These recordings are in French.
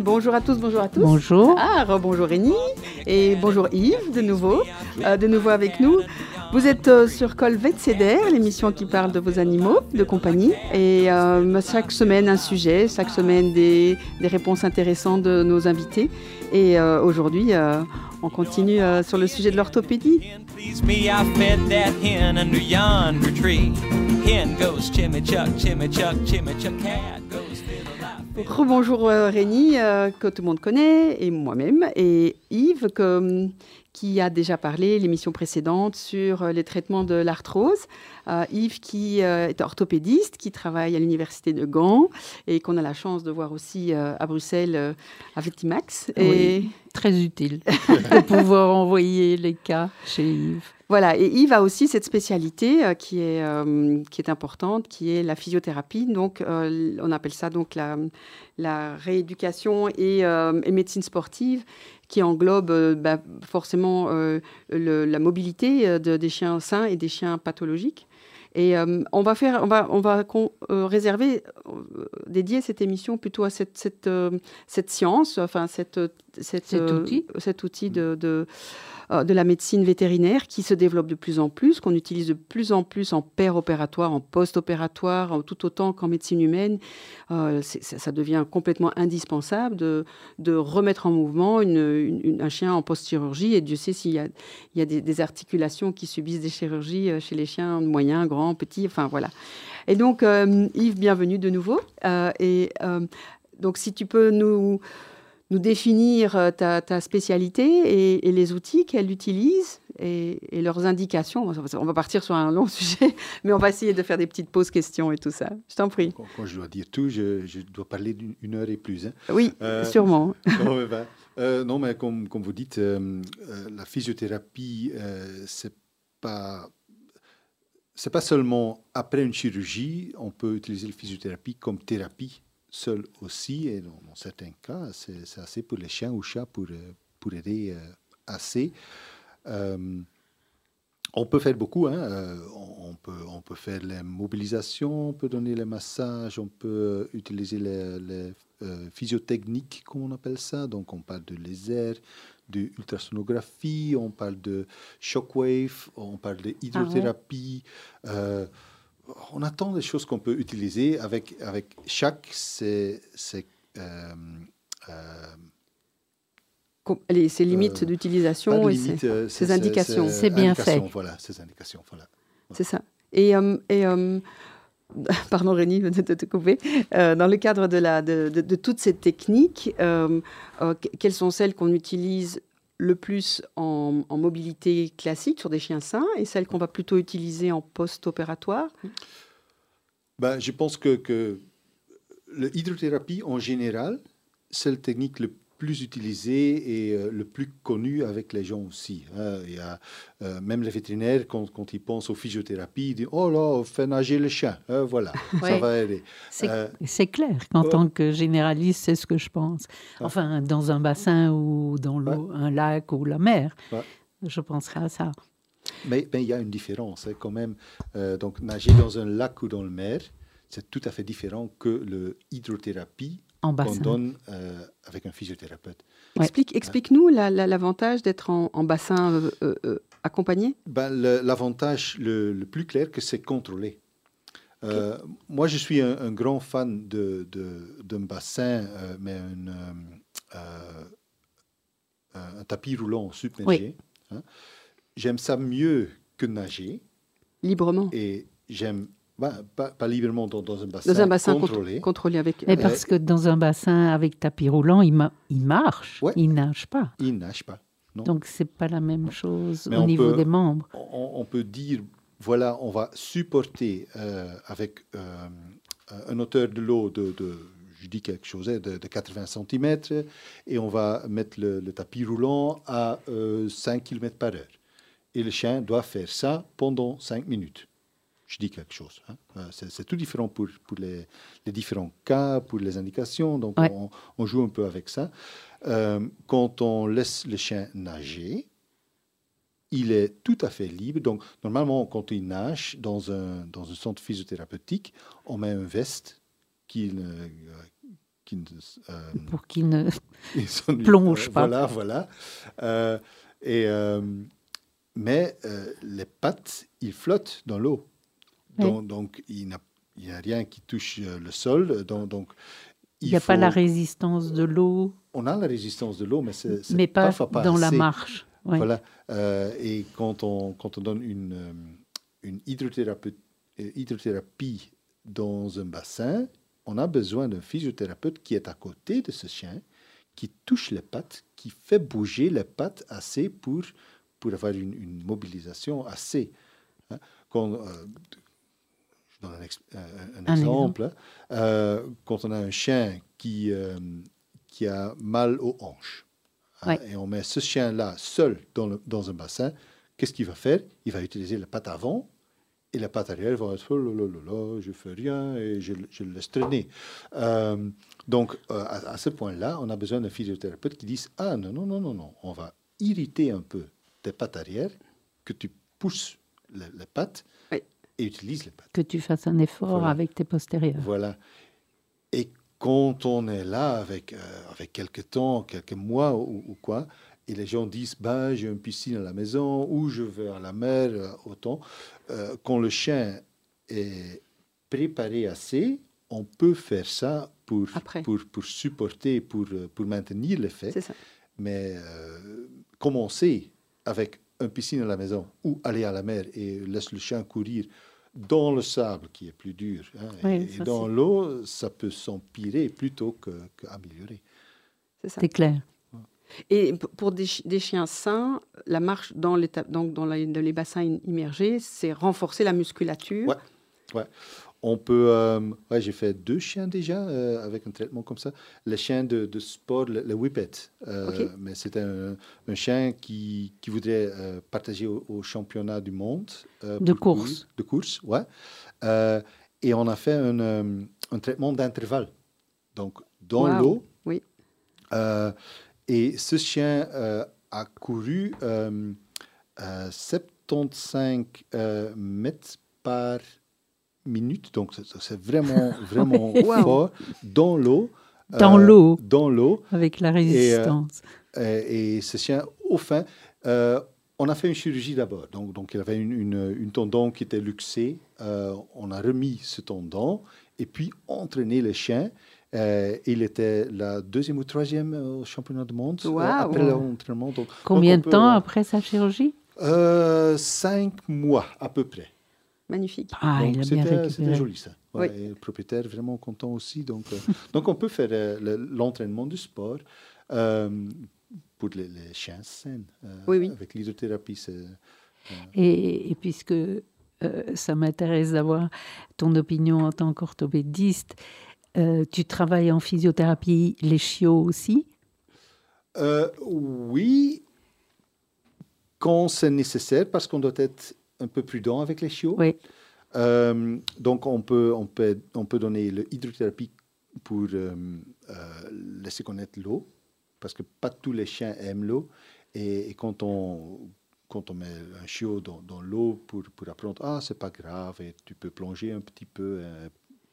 Bonjour à tous, bonjour à tous. Bonjour. Ah, bonjour Rémi. Et bonjour Yves, de nouveau. Euh, de nouveau avec nous. Vous êtes euh, sur Colvet Ceder, l'émission qui parle de vos animaux de compagnie. Et euh, chaque semaine, un sujet, chaque semaine, des, des réponses intéressantes de nos invités. Et euh, aujourd'hui, euh, on continue euh, sur le sujet de l'orthopédie. Rebonjour euh, Rémi, euh, que tout le monde connaît, et moi-même, et Yves, que- qui a déjà parlé l'émission précédente sur euh, les traitements de l'arthrose. Euh, Yves qui euh, est orthopédiste, qui travaille à l'université de Gand, et qu'on a la chance de voir aussi euh, à Bruxelles euh, à Vetimax. Et Oui. Très utile de pouvoir envoyer les cas chez Yves. Voilà, et Yves a aussi cette spécialité euh, qui, est, euh, qui est importante, qui est la physiothérapie. Donc, euh, on appelle ça donc la, la rééducation et, et médecine sportive, qui englobe bah, forcément le- la mobilité de- des chiens sains et des chiens pathologiques. Et on va faire, on va, on va con- réserver, dédier cette émission plutôt à cette, cette, cette science, enfin cette, cette, Cet outil. cet outil de, de, euh, de la médecine vétérinaire qui se développe de plus en plus, qu'on utilise de plus en plus en opératoire, en post-opératoire, tout autant qu'en médecine humaine. Euh, ça, devient complètement indispensable de, de remettre en mouvement un chien en post-chirurgie. Et Dieu sait s'il y a, il y a des, articulations qui subissent des chirurgies euh, chez les chiens moyens, grands, petits, enfin voilà. Et donc, Yves, bienvenue de nouveau. Et donc, si tu peux nous, nous définir euh, ta, ta spécialité et, et les outils qu'elle utilise et, et leurs indications. On va partir sur un long sujet, mais on va essayer de faire des petites pauses questions et tout ça. Je t'en prie. Quand, quand je dois dire tout, je, je dois parler d'une une heure et plus. hein. Oui, Euh, sûrement. non, mais, ben, euh, non, mais comme, comme vous dites, euh, la physiothérapie, c'est pas. C'est pas seulement après une chirurgie, on peut utiliser la physiothérapie comme thérapie seule aussi, et dans, dans certains cas, c'est assez pour les chiens ou chats pour, pour aider euh, assez. Euh, on peut faire beaucoup, hein. euh, on, peut, on peut faire les mobilisations, on peut donner les massages, on peut utiliser les, les, euh, physiotechniques, comme on appelle ça. Donc on parle de laser, de ultrasonographie, on parle de shockwave, on parle de hydrothérapie. euh, on a tant de choses qu'on peut utiliser avec, avec chaque, c'est... c'est, euh, euh, les- Ses limites Euh, d'utilisation et limite, ses- euh, ses indications. C'est bien indications, fait. Voilà, ces indications, voilà. C'est ça. Et, euh, et, euh, pardon Rémi de te, te couper. Euh, dans le cadre de, la, de, de- de toutes ces techniques, euh, euh, que- quelles sont celles qu'on utilise le plus en, mobilité classique sur des chiens sains et celles qu'on va plutôt utiliser en post-opératoire? Ben, je pense que, que l'hydrothérapie en général, c'est la technique le plus utilisée et euh, le plus connue avec les gens aussi. hein. Il y a, euh, même les vétérinaires, quand, quand ils pensent aux physiothérapies, ils disent Oh là, fais nager le chien. hein, voilà, ça Ouais. va aider. C'est Euh, clair qu'en oh. tant que généraliste, c'est ce que je pense. Ah. Enfin, dans un bassin ou dans l'eau, un lac ou la mer, Ouais. je penserai à ça. Mais il y a une différence hein, quand même. Donc, nager dans un lac ou dans le mer, c'est tout à fait différent que le hydrothérapie qu'on bassin. donne euh, avec un physiothérapeute. Ouais. Explique, Explique-nous la- la- l'avantage d'être en, en bassin euh, euh, accompagné. Ben, le- L'avantage le, le plus clair, que c'est contrôlé. Euh, Moi, je suis un, un grand fan de, de- d'un bassin, euh, mais un, euh, euh, un tapis roulant submergé. hein. J'aime ça mieux que nager Librement. et j'aime ben, pas, pas librement dans, dans un bassin, Dans un bassin contr- contrôlé. contrôlé avec. Mais avec- parce que dans un bassin avec tapis roulant, il, ma- il marche, Ouais. il nage pas. Il nage pas. Non. Donc, c'est pas la même chose Mais au niveau peut- des membres. on, on peut dire, voilà, on va supporter euh, avec euh, un hauteur de l'eau de, de- je dis quelque chose, hein, de, de 80 cm, et on va mettre le, le tapis roulant à euh, 5 km par heure. Et le chien doit faire ça pendant 5 minutes. Je dis quelque chose. hein. Euh, C'est tout différent pour, pour les, les différents cas, pour les indications. Donc, Ouais. on, on joue un peu avec ça. Euh, quand on laisse le chien nager, il est tout à fait libre. Donc, normalement, quand il nage dans un, dans un centre physiothérapeutique, on met un veste qui, ne- qui ne, euh, Pour qu'il ne... Plonge pas. Voilà, voilà. Euh, et, euh, mais euh, les pattes, ils flottent dans l'eau. Donc, donc, il n'y a, rien qui touche euh, le sol. Donc, donc Il n'y a pas la résistance de l'eau, On a la résistance de l'eau, mais c'est mais pas dans la marche. Ouais. Voilà. Euh, et quand on, quand on donne une, euh, une hydrothérapie, euh, hydrothérapie dans un bassin, on a besoin d'un physiothérapeute qui est à côté de ce chien, qui touche les pattes, qui fait bouger les pattes assez pour, pour avoir une, une mobilisation assez. hein. Quand, euh, je donne un, ex- euh, un Un exemple. hein. Euh, quand on a un chien qui, euh, qui a mal aux hanches, hein, Ouais. et on met ce chien-là seul dans, le- dans un bassin, qu'est-ce qu'il va faire? Il va utiliser la patte avant et la patte arrière va être oh là là là là, je fais rien et je, je le laisse traîner. Donc, à, à ce point-là, on a besoin d'un physiothérapeute qui dise Ah non, non, non, non, non, on va irriter un peu tes pattes arrière, que tu pousses les, les pattes Oui. Et utilises les pattes. Que tu fasses un effort Voilà. avec tes postérieurs. Voilà. Et quand on est là avec, euh, avec quelques temps, quelques mois ou, ou quoi, et les gens disent bah, j'ai une piscine à la maison ou je vais à la mer, euh, autant, euh, quand le chien est préparé assez, on peut faire ça pour, Après. pour, pour supporter, pour, pour maintenir l'effet. Mais euh, commencer avec une piscine à la maison ou aller à la mer et laisse le chien courir dans le sable qui est plus dur hein, Oui, et, dans l'eau, ça peut s'empirer plutôt que- qu'améliorer. C'est ça. C'est clair. Et pour des, chi- des chiens sains, la marche dans, l'éta- donc dans la- dans les bassins im- immergés, c'est renforcer la musculature. Ouais. On peut. euh, ouais, j'ai fait deux chiens déjà euh, avec un traitement comme ça. Les chiens de, de sport, le, le whippet. Euh. Mais c'était un, un chien qui, qui voudrait euh, partager au, au championnat du monde. De course. De course, ouais. Et on a fait un, un traitement d'intervalle. Donc, dans Wow. l'eau. Oui. Et ce chien a couru euh, euh, 75 euh, mètres par minute. Donc, c'est- vraiment, vraiment fort dans l'eau. Dans Euh, l'eau. Dans l'eau. Avec la résistance. Euh, et ce chien, au fin, euh, on a fait une chirurgie d'abord. Donc, donc, il avait une, une, une tendon qui était luxée. On a remis ce tendon et puis entraîné le chien. Euh, il était la deuxième ou troisième au championnat du monde euh, après l'entraînement. Combien de peut, temps après sa chirurgie? Euh, Cinq mois à peu près. Magnifique. Ah, Donc, il a bien c'était- joli ça. Oui. Ouais, et le propriétaire vraiment content aussi. Donc, euh, donc on peut faire euh, le- l'entraînement du sport euh, pour les, les chiens sains. euh, Oui, oui. Avec l'hydrothérapie, c'est Et, et puisque euh, ça m'intéresse d'avoir ton opinion en tant qu'orthopédiste, euh, tu travailles en physiothérapie les chiots aussi? Euh, oui, quand c'est nécessaire, parce qu'on doit être un peu prudent avec les chiots. Oui. Euh, donc, on peut, on, peut, on peut donner l'hydrothérapie pour euh, euh, laisser connaître l'eau, parce que pas tous les chiens aiment l'eau. Et, et quand, on, quand on met un chiot dans, dans l'eau pour, pour apprendre, ah, c'est pas grave, et tu peux plonger un petit peu.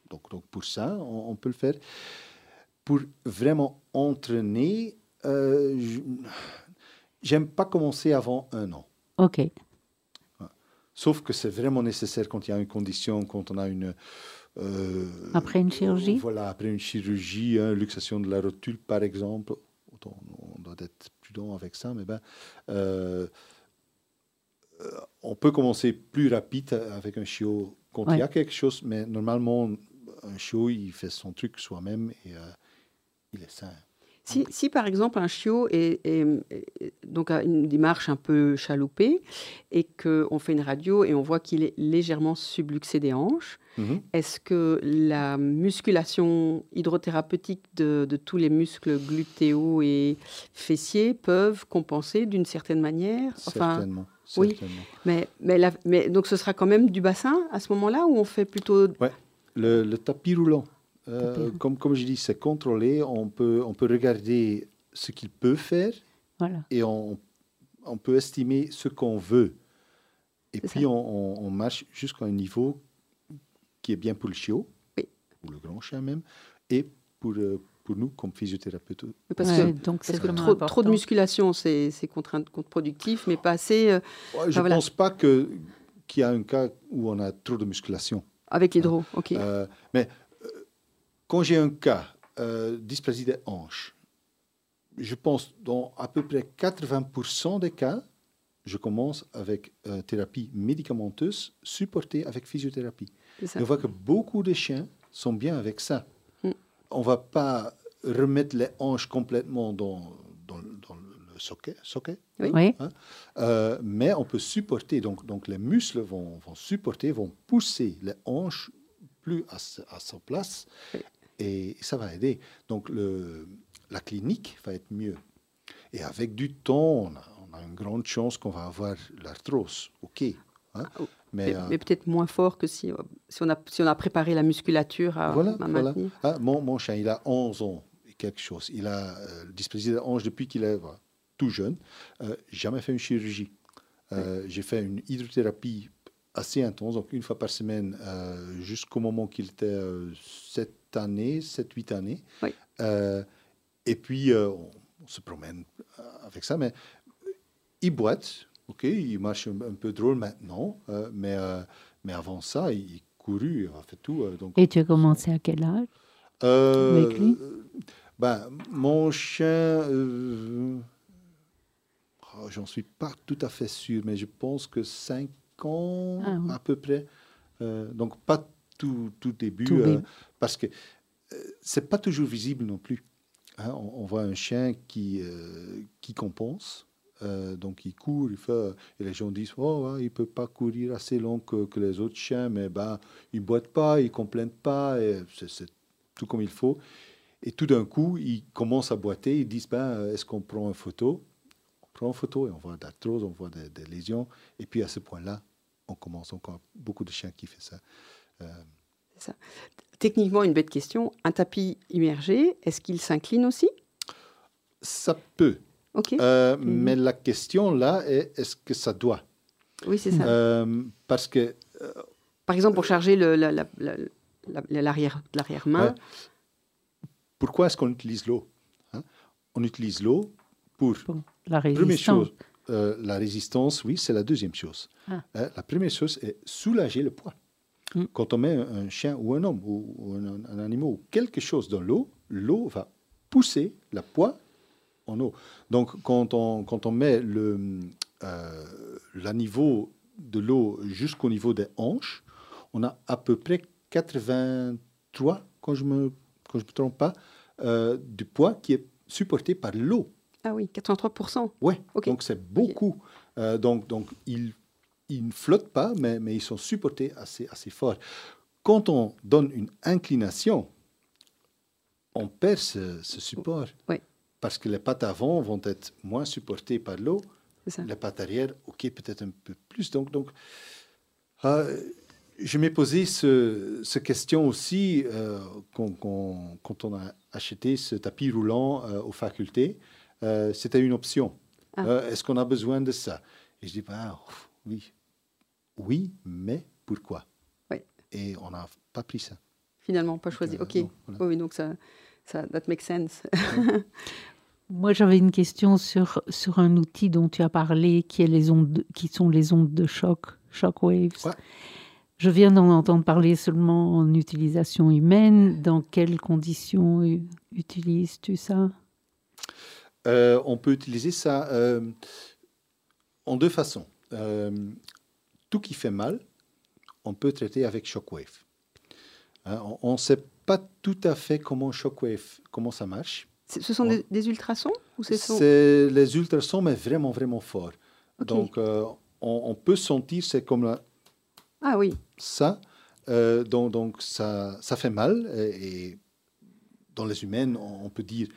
donc, donc, pour ça, on, on peut le faire. Pour vraiment entraîner, j'aime pas commencer avant un an. Ok. Sauf que c'est vraiment nécessaire quand il y a une condition, quand on a une... euh, Après une chirurgie Voilà, après une chirurgie, hein, luxation de la rotule par exemple. Autant, on doit être prudent avec ça, mais ben, euh, euh, on peut commencer plus rapide avec un chiot quand il y a quelque chose, mais normalement, un chiot, il fait son truc soi-même et euh, il est sain. Si, si, par exemple un chiot est, est- est- donc a une démarche un peu chaloupée et qu'on fait une radio et on voit qu'il est légèrement subluxé des hanches, Mhm. est-ce que la musculation hydrothérapeutique de, de tous les muscles glutéaux et fessiers peuvent compenser d'une certaine manière? Certainement. oui. certainement. mais, mais, la- mais donc ce sera quand même du bassin à ce moment-là ou on fait plutôt Le, le tapis roulant, euh, comme, comme je dis, c'est contrôlé. On peut, on peut regarder ce qu'il peut faire Voilà. et on, on peut estimer ce qu'on veut. Et puis, on, on- on marche jusqu'à un niveau qui est bien pour le chiot, Oui. ou le grand chien même, et pour, euh, pour nous comme physiothérapeutes. Parce Ouais, que, donc parce que trop, trop de musculation, c'est c'est contre- contre-productif, mais pas assez euh, Ouais, je ne voilà. pense pas que- qu'il y a un cas où on a trop de musculation. avec l'hydro. Ok. Euh, mais quand j'ai un cas euh, dysplasie des hanches, je pense dans à peu près 80% des cas, je commence avec euh, thérapie médicamenteuse supportée avec physiothérapie. on voit que beaucoup de chiens sont bien avec ça. Mm. On va pas remettre les hanches complètement dans, dans, le- dans le socket, socket Oui. Oui. euh, mais on peut supporter, donc, donc les muscles vont, vont supporter, vont pousser les hanches plus à, sa- à sa place Oui. Et ça va aider. Donc le, la clinique va être mieux. Et avec du temps, on a, on a une grande chance qu'on va avoir l'arthrose. OK. hein. Mais, Mais, euh, mais peut-être moins fort que si, euh, si, on a, si on a préparé la musculature à, Voilà, à voilà. Ah, mon, mon chien, il a 11 ans et quelque chose. Il a euh, dysplasie des hanches depuis qu'il est voilà, tout jeune. Euh, jamais fait une chirurgie. Euh, J'ai fait une hydrothérapie assez intense, donc une fois par semaine, jusqu'au moment qu'il était euh, 7 années, 7-8 années. Oui. Euh, et puis, euh, on, on se promène euh, avec ça, mais il boite, ok, il marche un, un peu drôle maintenant, euh, mais, euh, mais avant ça, il, il couru, il a fait tout. euh, donc, Et tu as commencé à quel âge? Euh, Avec lui ben, Mon chien, euh, oh, j'en suis pas tout à fait sûr, mais je pense que 5 ans Ah oui. à peu près. Euh, donc pas tout, tout début, euh, parce que euh, c'est pas toujours visible non plus. Hein, on, on voit un chien qui, euh, qui compense. euh, donc il court, il fait, et les gens disent oh ouais, il peut pas courir assez long que, que les autres chiens, mais ben il boite pas, il complaine pas, et c'est tout comme il faut. Et tout d'un coup, ils commencent à boiter, ils disent, ben, est-ce qu'on prend une photo? On prend une photo et on voit de l'arthrose, on voit des, des lésions. Et puis à ce point-là, on commence encore beaucoup de chiens qui font ça. Euh, Techniquement, une bête question. Un tapis immergé, est-ce qu'il s'incline aussi? Ça peut. Ok. Euh, Mhm. Mais la question là est, est-ce que ça doit? Oui, c'est ça. Euh, Parce que Par exemple, pour charger le- la- la- la- la- l'arrière l'arrière-main. Ouais. pourquoi est-ce qu'on utilise l'eau hein? On utilise l'eau pour Pour la Première chose, euh, la résistance, oui, c'est la deuxième chose. Ah. Euh, la première chose est soulager le poids. Mm. Quand on met un, chien ou un homme ou, ou un, un animal ou quelque chose dans l'eau, l'eau va pousser le poids en eau. Donc, quand on, quand on met le, euh, le niveau de l'eau jusqu'au niveau des hanches, on a à peu près 83, quand je me, quand je me trompe pas, euh, du poids qui est supporté par l'eau. Ah oui, 83%. Ouais, Ok. donc c'est beaucoup. Euh, donc, donc ils, ils ne flottent pas, mais, mais ils sont supportés assez, assez fort. Quand on donne une inclination, on perd ce, ce support. Parce que les pattes avant vont être moins supportées par l'eau, les pattes arrière, ok, peut-être un peu plus. Donc, donc euh, je m'ai posé ce, ce question aussi euh, quand, quand- quand on a acheté ce tapis roulant euh, aux facultés. Euh, C'était une option. Ah. Est-ce qu'on a besoin de ça? Et je dis, bah, oui. Oui, mais pourquoi? Et on n'a pas pris ça. Finalement, pas choisi. euh, ok. non, voilà. Oui, donc ça, ça, that makes sense. Moi, j'avais une question sur, sur un outil dont tu as parlé, qui, est les ondes, qui sont les ondes de choc, shockwaves. Ouais. Je viens d'en entendre parler seulement en utilisation humaine. Dans quelles conditions utilises-tu ça? Euh, on peut utiliser ça euh, en deux façons. Euh, tout qui fait mal, on peut traiter avec Shockwave. Hein, on ne sait pas tout à fait comment Shockwave, comment ça marche. Ce sont des, des ultrasons ou. C'est les ultrasons, mais vraiment, vraiment fort. Ok. Donc, euh, on, on peut sentir, c'est comme la- Ah oui, ça. Euh, donc, donc ça, ça fait mal. Et, et dans les humaines, on, on peut dire,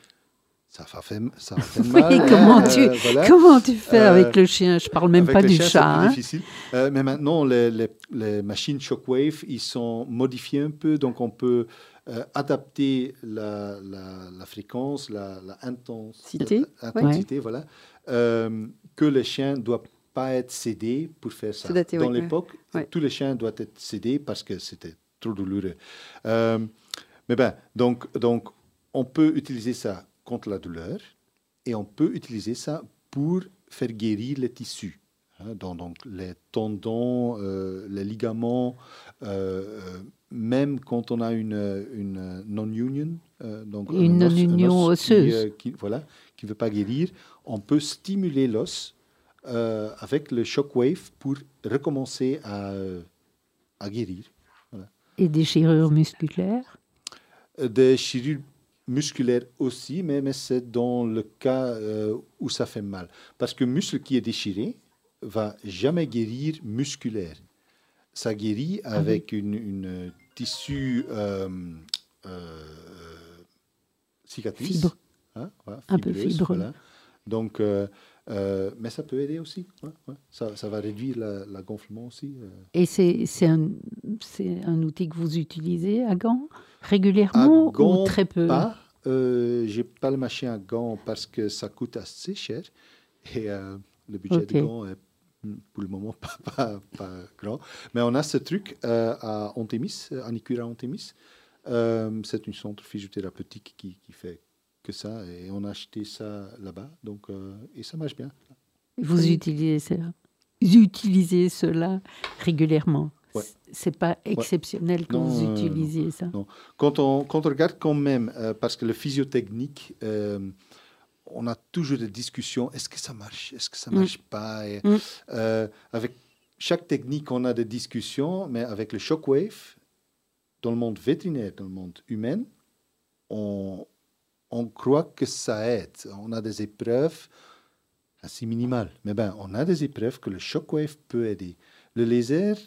ça va faire, ça va faire mal. hein, comment tu- voilà. Comment tu fais Euh, avec le chien? Je parle même Avec pas du chiens, c'est chat. plus hein. difficile. Euh, mais maintenant, les, les- les machines Shockwave, ils sont modifiés un peu, donc on peut euh, adapter la, la- la fréquence, la, la intensité, intensité, voilà, euh, que les chiens ne doivent pas être cédés pour faire ça. Dans oui, ouais. l'époque, Ouais. tous les chiens doivent être cédés parce que c'était trop douloureux. Euh, mais ben, donc, donc on peut utiliser ça contre la douleur et on peut utiliser ça pour faire guérir les tissus. hein, donc, donc les tendons, euh, les ligaments, euh, euh, même quand on a une, une non-union, euh, donc un Une un non-union qui, osseuse. qui, voilà, qui ne veut pas guérir, on peut stimuler l'os avec le shockwave pour recommencer à, à guérir. Et des chirures musculaires? Des chirurgies musculaires aussi, mais, mais c'est dans le cas euh, où ça fait mal. Parce que muscle qui est déchiré va jamais guérir musculaire. Ça guérit avec une, une tissu euh, euh, cicatrice. Fibre. hein, Un peu voilà. Donc, euh, mais ça peut aider aussi. ouais, ouais. Ça, ça va réduire la, la gonflement aussi. Et c'est un, outil que vous utilisez à Gand À régulièrement Gand, ou très peu? pas. Euh, j'ai pas le machine à gants parce que ça coûte assez cher et euh, le budget de gants est mm, pour le moment pas, pas, pas grand. Mais on a ce truc euh, à Antémis, à Anicura Antémis. Euh, c'est une centre physiothérapeutique qui, qui fait que ça et on a acheté ça là-bas donc euh, et ça marche bien. Vous utilisez cela, vous utilisez cela régulièrement. Ouais. C'est pas exceptionnel que Non, vous utilisiez ça. non. Quand on, quand on regarde quand même, euh, parce que le physiotechnique, euh, on a toujours des discussions, est-ce que ça marche, est-ce que ça Mm. marche pas et, Mm. euh, Avec chaque technique, on a des discussions, mais avec le shockwave, dans le monde vétérinaire, dans le monde humain, on, on croit que ça aide. On a des épreuves assez minimales, mais ben, on a des épreuves que le shockwave peut aider. Le laser,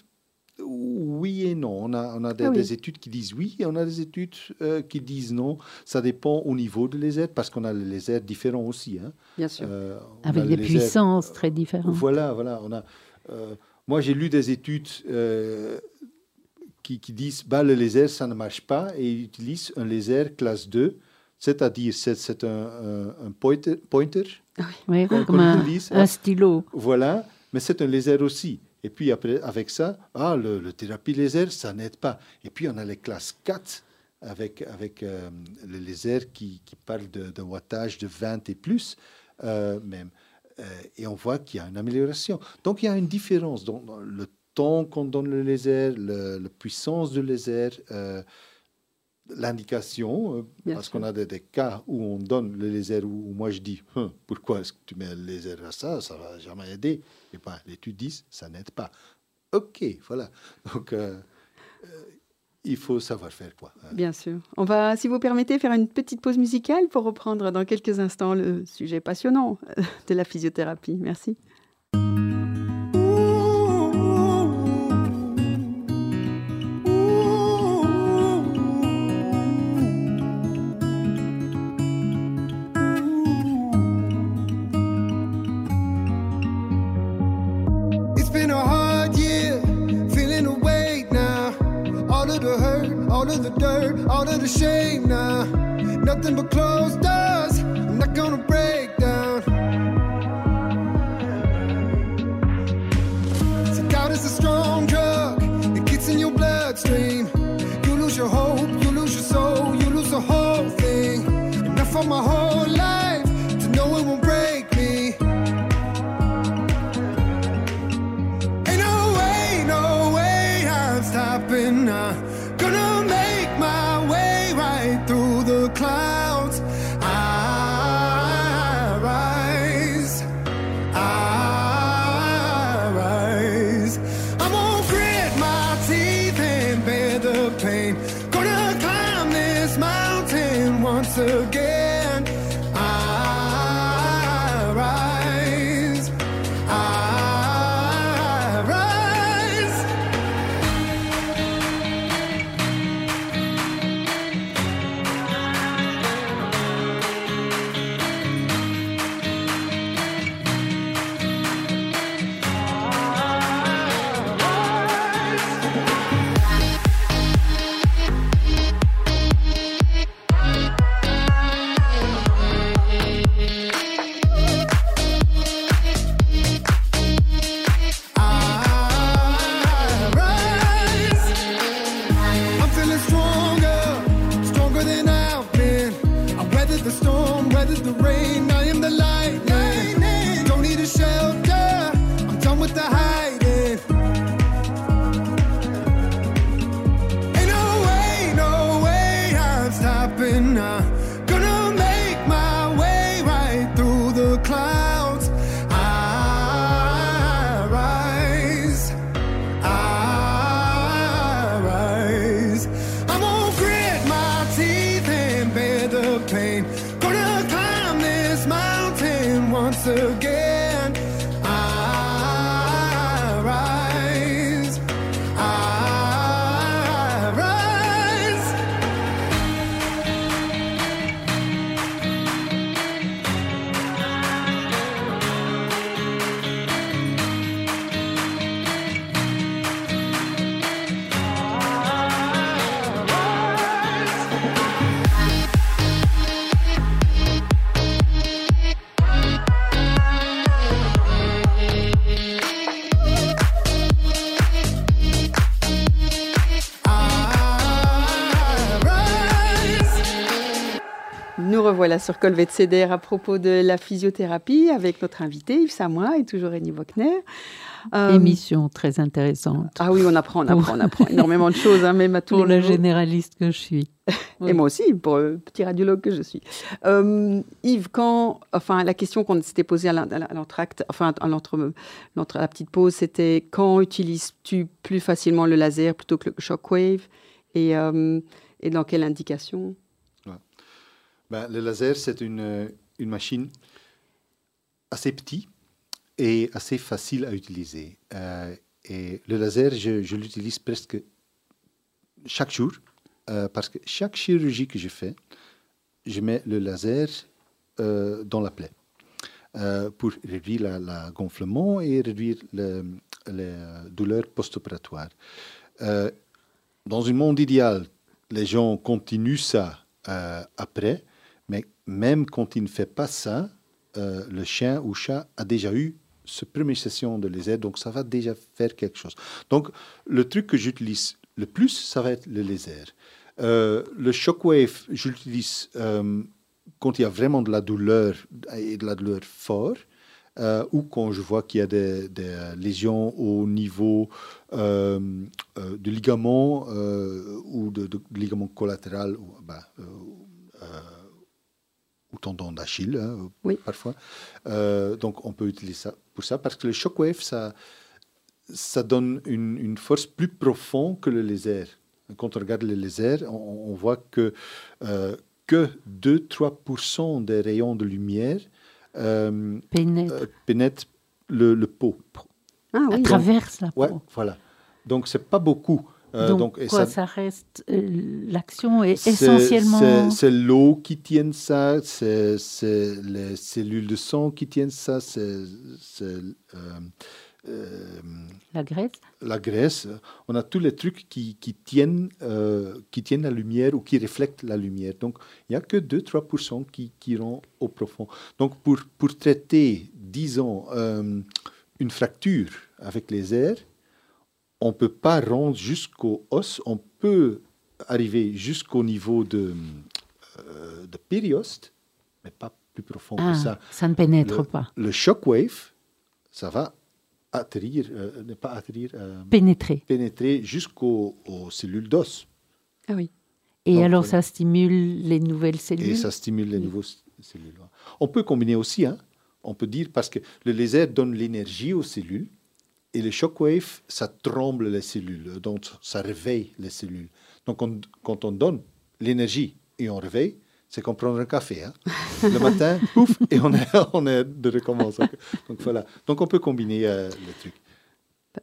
oui et non. On a, on a des, Ah oui. des études qui disent oui et on a des études euh, qui disent non. Ça dépend au niveau de laser parce qu'on a les lasers différents aussi. hein. Bien sûr. Euh, Avec des laser- puissances très différentes. Voilà, voilà. On a, euh, moi, j'ai lu des études qui, qui disent bah, le laser, ça ne marche pas et ils utilisent un laser classe 2, c'est-à-dire c'est, un, un- un pointer, pointer, Oui, Qu'on- comme qu'on un, un stylo. voilà, mais c'est un laser aussi. Et puis après, avec ça, ah, le, thérapie laser, ça n'aide pas. Et puis on a les classes 4 avec, avec euh, le laser qui, qui parle de wattage de 20 et plus euh, même. Euh, et on voit qu'il y a une amélioration. Donc il y a une différence dans, le temps qu'on donne le laser, la puissance du laser, l'indication, euh, parce qu'on a des, des cas où on donne le laser, où, moi je dis, Hum, pourquoi est-ce que tu mets le laser à ça, ça va jamais aider. Et ben, l'étude dit, ça n'aide pas. Ok, voilà. Donc, euh, euh, il faut savoir faire quoi. hein. Bien sûr. On va, si vous permettez, faire une petite pause musicale pour reprendre dans quelques instants le sujet passionnant de la physiothérapie. Merci. All of the dirt, out of the shame now. Nothing but closed doors, again. the rain. Revoilà sur Colvet CDR à propos de la physiothérapie avec notre invité Yves Samois et toujours Annie Wagner. Euh, Émission très intéressante. Ah oui, on apprend, on apprend, on apprend énormément de choses, hein, même à tous Pour les le niveaux. généraliste que je suis. Et moi aussi, pour le petit radiologue que je suis. Euh, Yves, quand, enfin, la question qu'on s'était posée à l'en- à l'entracte, enfin, à l'entre, la petite pause, c'était quand utilises-tu plus facilement le laser plutôt que le shockwave et, euh, et dans quelle indication? Ben, le laser, c'est une, une machine assez petite et assez facile à utiliser. Euh, et le laser, je, je l'utilise presque chaque jour euh, parce que chaque chirurgie que je fais, je mets le laser euh, dans la plaie pour réduire la, gonflement et réduire le- les douleurs post-opératoires. Dans un monde idéal, les gens continuent ça après, même quand il ne fait pas ça, euh, le chien ou chat a déjà eu ce première session de laser, donc ça va déjà faire quelque chose. Donc le truc que j'utilise le plus, ça va être le laser. Euh, le shockwave, je l'utilise euh, quand il y a vraiment de la douleur et de la douleur fort, euh, ou quand je vois qu'il y a des, lésions au niveau euh, euh, du ligament euh, ou de, de ligament collatéral, ou tendon d'Achille, hein, Oui. parfois. Euh, donc on peut utiliser ça pour ça, parce que le shockwave, ça, ça donne une, une force plus profonde que le laser. Quand on regarde le laser, on, on voit que euh, que 2-3% des rayons de lumière euh, Pénètre, euh, pénètrent le, le pot. Ah oui, traverse la peau. Ouais, voilà. Donc c'est pas beaucoup. Euh, donc, donc, et quoi, ça- ça, reste. euh, L'action est essentiellement. c'est- l'eau qui tient ça, c'est les cellules de sang qui tiennent ça, c'est euh, euh, La graisse. la graisse. On a tous les trucs qui, qui tiennent, euh, qui tiennent la lumière ou qui reflètent la lumière. Donc, il n'y a que 2-3% qui, qui iront au profond. Donc, pour, pour traiter, disons, euh, une fracture avec les airs, on ne peut pas rendre jusqu'au os, on peut arriver jusqu'au niveau de, euh, de périoste, mais pas plus profond Ah, que ça. ça ne pénètre Le- pas. Le shockwave, ça va atterrir, euh, ne pas atterrir, euh, Pénétrer. pénétrer jusqu'aux aux cellules d'os. ah oui. Et Donc, alors, voilà. ça stimule les nouvelles cellules. Et ça stimule les nouveaux cellules. On peut combiner aussi, hein. on peut dire, parce que le laser donne l'énergie aux cellules et le shockwave, ça tremble les cellules, donc ça réveille les cellules. Donc on- quand on donne l'énergie et on réveille, c'est comme prendre un café. hein. Le matin, pouf, et on est, on est de recommence. Donc voilà. Donc on peut combiner euh, les trucs.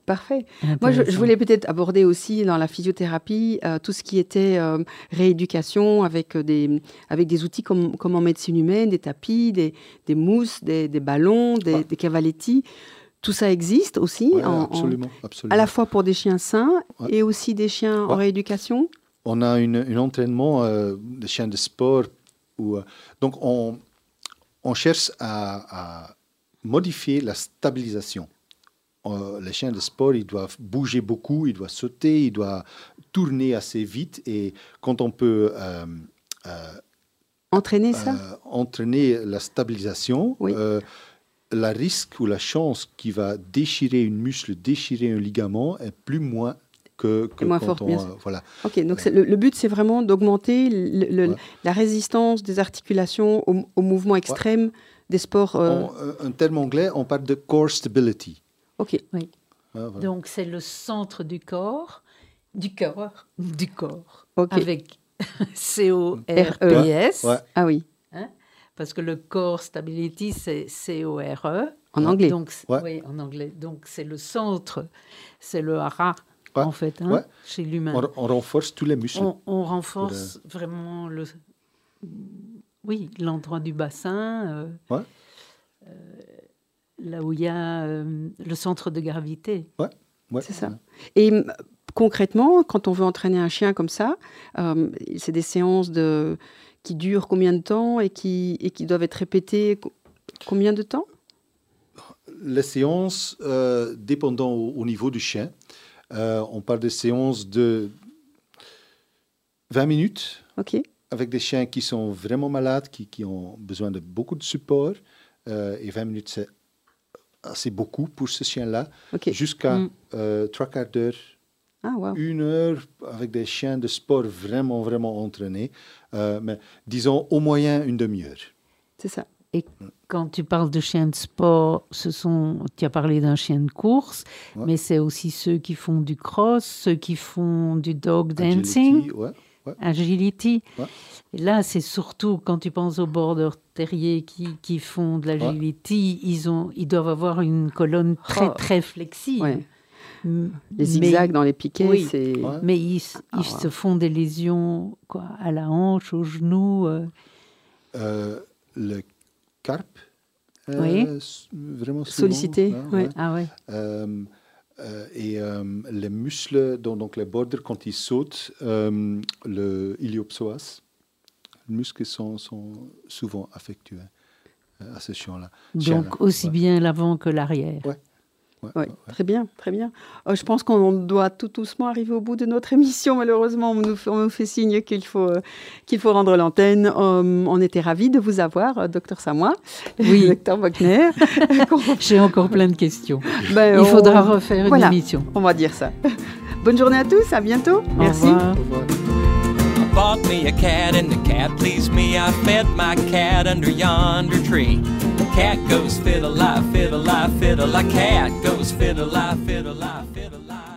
Parfait. Moi, je, voulais peut-être aborder aussi dans la physiothérapie euh, tout ce qui était euh, rééducation avec euh, des, avec des outils comme, comme en médecine humaine, des tapis, des, des mousses, des, des ballons, des, Ouais. des cavaletti. Tout ça existe aussi, Ouais, en- en- absolument, absolument. à la fois pour des chiens sains Ouais. et aussi des chiens en rééducation. on a une, un entraînement euh, de chiens de sport. Où, euh, donc, on, on cherche à, à modifier la stabilisation. Euh, les chiens de sport, ils doivent bouger beaucoup, ils doivent sauter, ils doivent tourner assez vite. Et quand on peut euh, Entraîner ça? entraîner la stabilisation, Oui. La risque ou la chance qui va déchirer une muscle, déchirer un ligament est plus moins que, que moins quand forte, on, bien sûr. voilà. Ok, donc le, le but, c'est vraiment d'augmenter le- le- Ouais. la résistance des articulations au, au mouvement extrême des sports. euh, En, euh, un terme anglais, on parle de core stability. Ok, voilà. Donc, c'est le centre du corps, du corps, du corps, avec C-O-R-E-S. Ouais. Ah oui, Parce que le core stability, c'est C-O-R-E. en anglais. Donc, Ouais. Oui, en anglais. Donc, c'est le centre, c'est le hara, Ouais. en fait, hein, Ouais. chez l'humain. On, on renforce tous les muscles. On, on renforce vraiment le, oui, l'endroit du bassin, euh, Ouais. euh, là où il y a euh, le centre de gravité. Ouais. C'est ça. Et concrètement, quand on veut entraîner un chien comme ça, euh, c'est des séances de, qui durent combien de temps et qui, et qui doivent être répétées co- combien de temps? Les séances, euh, dépendant au, au niveau du chien, euh, on parle de séances de 20 minutes avec des chiens qui sont vraiment malades, qui, qui ont besoin de beaucoup de support. euh, et 20 minutes, c'est assez beaucoup pour ce chien-là. Jusqu'à Mm. trois quarts d'heure, Ah, wow. une heure avec des chiens de sport vraiment, vraiment entraînés. Euh, mais disons au moyen une demi-heure. C'est ça. Et quand tu parles de chiens de sport, ce sont, tu as parlé d'un chien de course, Ouais. mais c'est aussi ceux qui font du cross, ceux qui font du dog dancing, Agility, ouais, ouais. agility. Ouais. Et là, c'est surtout quand tu penses aux border terriers qui, qui font de l'agility, ils, ont, ils doivent avoir une colonne très, Oh. très flexible. Ouais. M- Les zigzags dans les piquets, Oui. c'est. Ouais. Mais ils, Ah, ils se font des lésions quoi, à la hanche, au genou. euh. Euh, le carpe, euh, Oui. vraiment souvent, Sollicité, hein, ouais. Ah ouais. Euh, euh, et euh, les muscles, donc, donc les borders, quand ils sautent, euh, le iliopsoas, les muscles sont, sont souvent affectueux euh, à ce. Chien-là, Donc aussi ouais. bien l'avant que l'arrière. Ouais, Ouais, ouais. très bien, très bien. Euh, je pense qu'on doit tout doucement arriver au bout de notre émission. Malheureusement, on nous, fait- on nous fait signe qu'il faut, euh, qu'il faut rendre l'antenne. Euh, on était ravis de vous avoir, euh, docteur Samois, Oui. docteur Wagner. J'ai encore plein de questions. Ben, Il on- faudra refaire une voilà. émission. On va dire ça. Bonne journée à tous, à bientôt. Merci. Au revoir. Au revoir. I bought me a cat and the cat pleased me. I fed my cat under yonder tree. Cat goes fiddle-lie, fiddle-lie, fiddle-lie. Cat goes fiddle-lie, fiddle-lie, fiddle-lie.